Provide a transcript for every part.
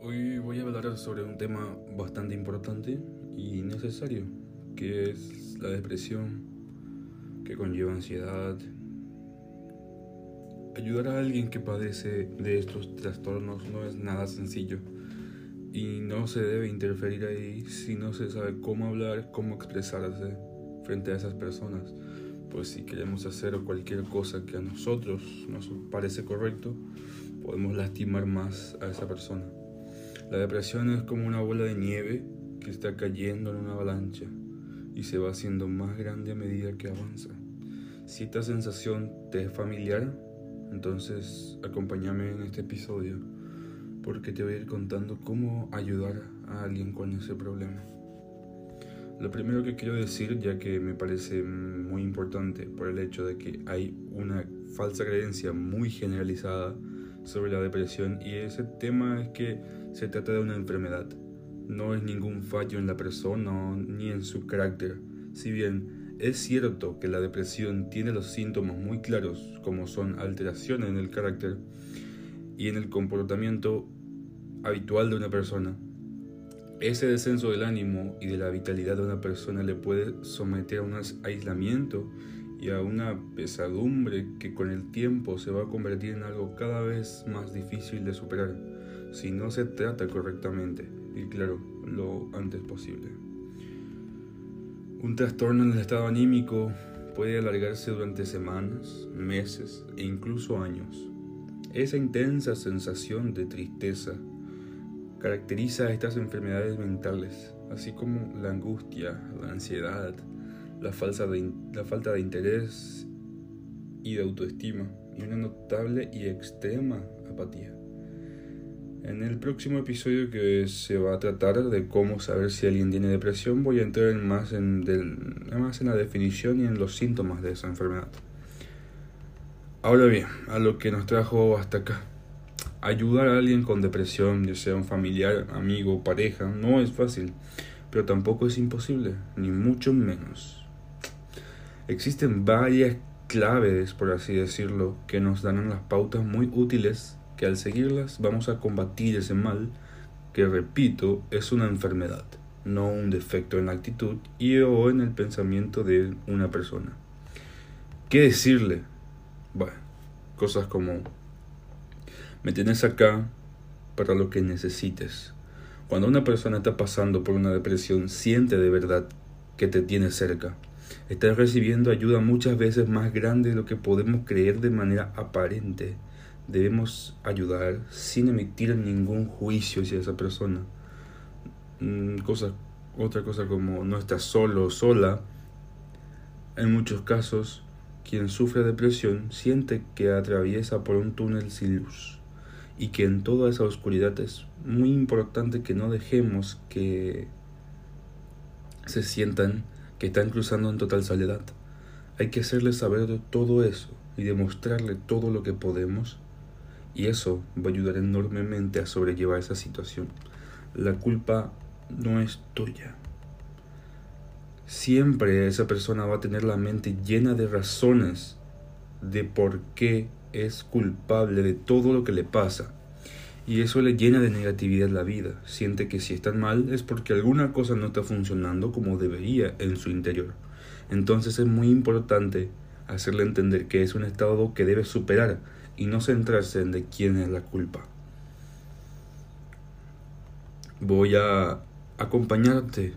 Hoy voy a hablar sobre un tema bastante importante y necesario, que es la depresión, que conlleva ansiedad. Ayudar a alguien que padece de estos trastornos no es nada sencillo y no se debe interferir ahí si no se sabe cómo hablar, cómo expresarse frente a esas personas. Pues si queremos hacer cualquier cosa que a nosotros nos parece correcto, podemos lastimar más a esa persona. La depresión es como una bola de nieve que está cayendo en una avalancha y se va haciendo más grande a medida que avanza. Si esta sensación te es familiar, entonces acompáñame en este episodio porque te voy a ir contando cómo ayudar a alguien con ese problema. Lo primero que quiero decir, ya que me parece muy importante por el hecho de que hay una falsa creencia muy generalizada sobre la depresión y ese tema es que se trata de una enfermedad. No es ningún fallo en la persona ni en su carácter. Si bien es cierto que la depresión tiene los síntomas muy claros como son alteraciones en el carácter y en el comportamiento habitual de una persona, ese descenso del ánimo y de la vitalidad de una persona le puede someter a un aislamiento y a una pesadumbre que con el tiempo se va a convertir en algo cada vez más difícil de superar si no se trata correctamente y claro, lo antes posible. Un trastorno en el estado anímico puede alargarse durante semanas, meses e incluso años. Esa intensa sensación de tristeza caracteriza estas enfermedades mentales, así como la angustia, la ansiedad, la falta de interés y de autoestima y una notable y extrema apatía. En el próximo episodio que se va a tratar de cómo saber si alguien tiene depresión, voy a entrar más en, más en la definición y en los síntomas de esa enfermedad. Ahora bien, a lo que nos trajo hasta acá. Ayudar a alguien con depresión, ya sea un familiar, amigo, pareja, no es fácil, pero tampoco es imposible, ni mucho menos. Existen varias claves, por así decirlo, que nos dan las pautas muy útiles que al seguirlas vamos a combatir ese mal que, repito, es una enfermedad, no un defecto en la actitud y o en el pensamiento de una persona. ¿Qué decirle? Bueno, cosas como, me tienes acá para lo que necesites. Cuando una persona está pasando por una depresión, siente de verdad que te tiene cerca. Estás recibiendo ayuda muchas veces más grande de lo que podemos creer de manera aparente debemos ayudar sin emitir ningún juicio hacia esa persona. Mm, cosa, otra cosa como no estás solo o sola. En muchos casos, quien sufre depresión siente que atraviesa por un túnel sin luz y que en toda esa oscuridad es muy importante que no dejemos que se sientan que están cruzando en total soledad. Hay que hacerles saber todo eso y demostrarle todo lo que podemos y eso va a ayudar enormemente a sobrellevar esa situación. La culpa no es tuya. Siempre esa persona va a tener la mente llena de razones de por qué es culpable de todo lo que le pasa. Y eso le llena de negatividad la vida. Siente que si está mal es porque alguna cosa no está funcionando como debería en su interior. Entonces es muy importante hacerle entender que es un estado que debe superar y no centrarse en de quién es la culpa. Voy a acompañarte.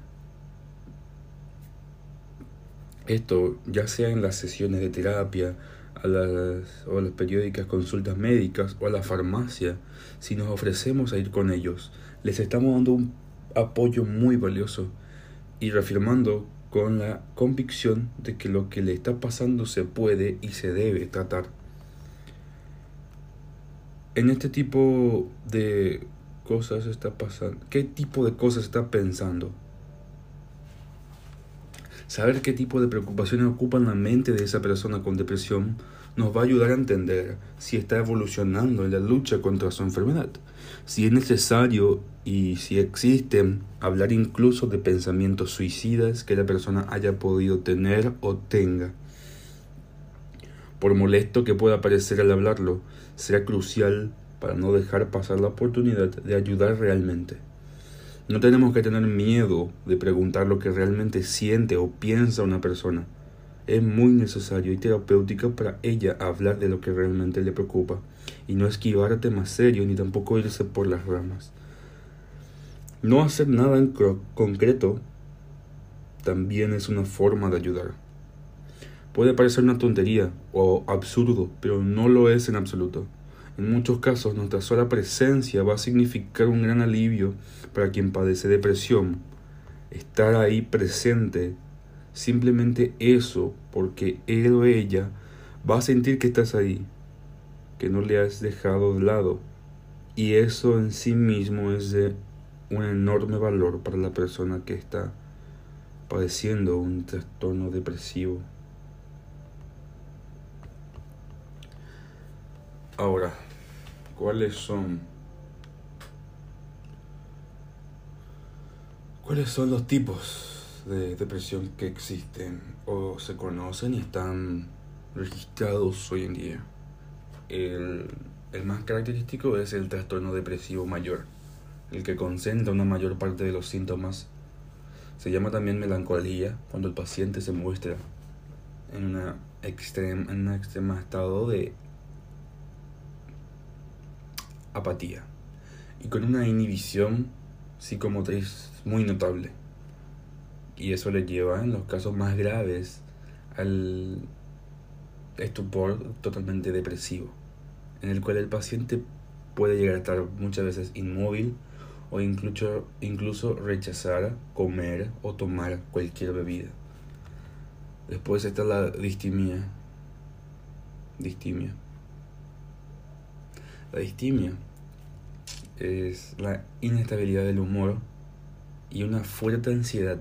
Esto ya sea en las sesiones de terapia, a las, o a las periódicas consultas médicas o a la farmacia, si nos ofrecemos a ir con ellos, les estamos dando un apoyo muy valioso y reafirmando con la convicción de que lo que le está pasando se puede y se debe tratar en este tipo de cosas está pasando? ¿Qué tipo de cosas está pensando? Saber qué tipo de preocupaciones ocupan la mente de esa persona con depresión nos va a ayudar a entender si está evolucionando en la lucha contra su enfermedad, si es necesario y si existen, hablar incluso de pensamientos suicidas que la persona haya podido tener o tenga. Por molesto que pueda parecer al hablarlo, será crucial para no dejar pasar la oportunidad de ayudar realmente. No tenemos que tener miedo de preguntar lo que realmente siente o piensa una persona. Es muy necesario y terapéutico para ella hablar de lo que realmente le preocupa y no esquivar temas serios ni tampoco irse por las ramas. No hacer nada en concreto también es una forma de ayudar. Puede parecer una tontería o absurdo, pero no lo es en absoluto. En muchos casos, nuestra sola presencia va a significar un gran alivio para quien padece depresión. Estar ahí presente, simplemente eso, porque él o ella va a sentir que estás ahí, que no le has dejado de lado. Y eso en sí mismo es de un enorme valor para la persona que está padeciendo un trastorno depresivo. Ahora, ¿cuáles son cuáles son los tipos de depresión que existen o se conocen y están registrados hoy en día? El, más característico es el trastorno depresivo mayor, el que concentra una mayor parte de los síntomas. Se llama también melancolía cuando el paciente se muestra en, una extrema, en un extremo estado de apatía y con una inhibición psicomotriz muy notable. Y eso le lleva en los casos más graves al estupor totalmente depresivo, en el cual el paciente puede llegar a estar muchas veces inmóvil o incluso, incluso rechazar comer o tomar cualquier bebida. Después está la distimia. Distimia la distimia es la inestabilidad del humor y una fuerte ansiedad.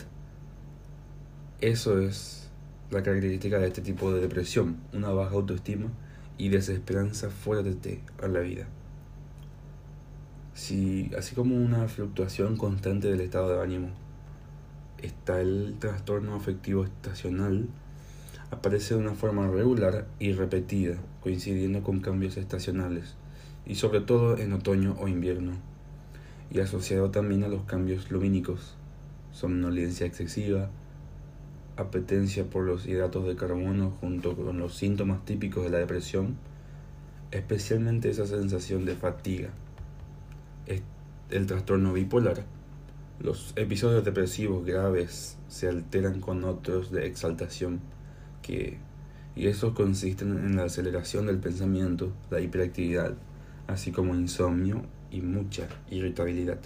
Eso es la característica de este tipo de depresión, una baja autoestima y desesperanza fuerte a la vida. Si, así como una fluctuación constante del estado de ánimo, está el trastorno afectivo estacional, aparece de una forma regular y repetida, coincidiendo con cambios estacionales y sobre todo en otoño o invierno, y asociado también a los cambios lumínicos, somnolencia excesiva, apetencia por los hidratos de carbono junto con los síntomas típicos de la depresión, especialmente esa sensación de fatiga, el trastorno bipolar. Los episodios depresivos graves se alteran con otros de exaltación que y esos consisten en la aceleración del pensamiento, la hiperactividad, así como insomnio y mucha irritabilidad.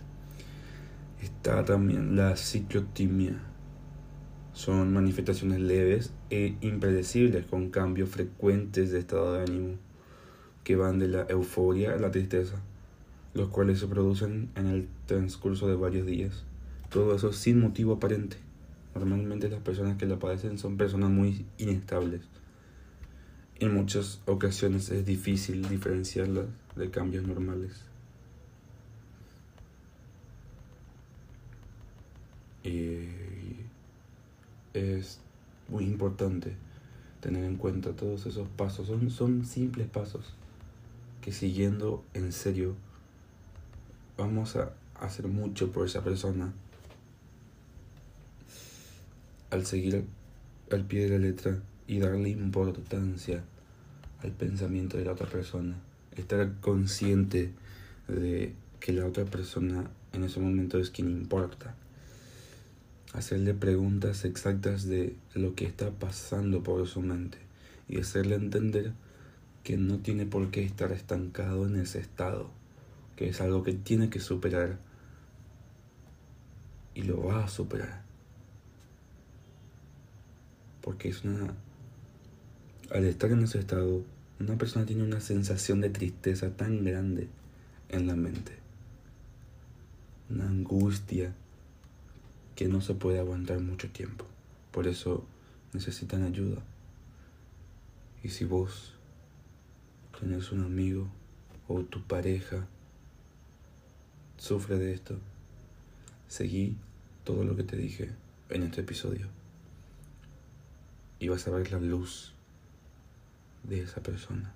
Está también la ciclotimia. Son manifestaciones leves e impredecibles con cambios frecuentes de estado de ánimo que van de la euforia a la tristeza, los cuales se producen en el transcurso de varios días. Todo eso sin motivo aparente. Normalmente las personas que lo padecen son personas muy inestables. En muchas ocasiones es difícil diferenciarlas de cambios normales. Y es muy importante tener en cuenta todos esos pasos. Son, son simples pasos que siguiendo en serio vamos a hacer mucho por esa persona al seguir al pie de la letra y darle importancia al pensamiento de la otra persona estar consciente de que la otra persona en ese momento es quien importa. Hacerle preguntas exactas de lo que está pasando por su mente y hacerle entender que no tiene por qué estar estancado en ese estado, que es algo que tiene que superar y lo va a superar. Porque es una... Al estar en ese estado, una persona tiene una sensación de tristeza tan grande en la mente, una angustia que no se puede aguantar mucho tiempo. Por eso necesitan ayuda. Y si vos tenés un amigo o tu pareja sufre de esto, seguí todo lo que te dije en este episodio. Y vas a ver la luz de esa persona.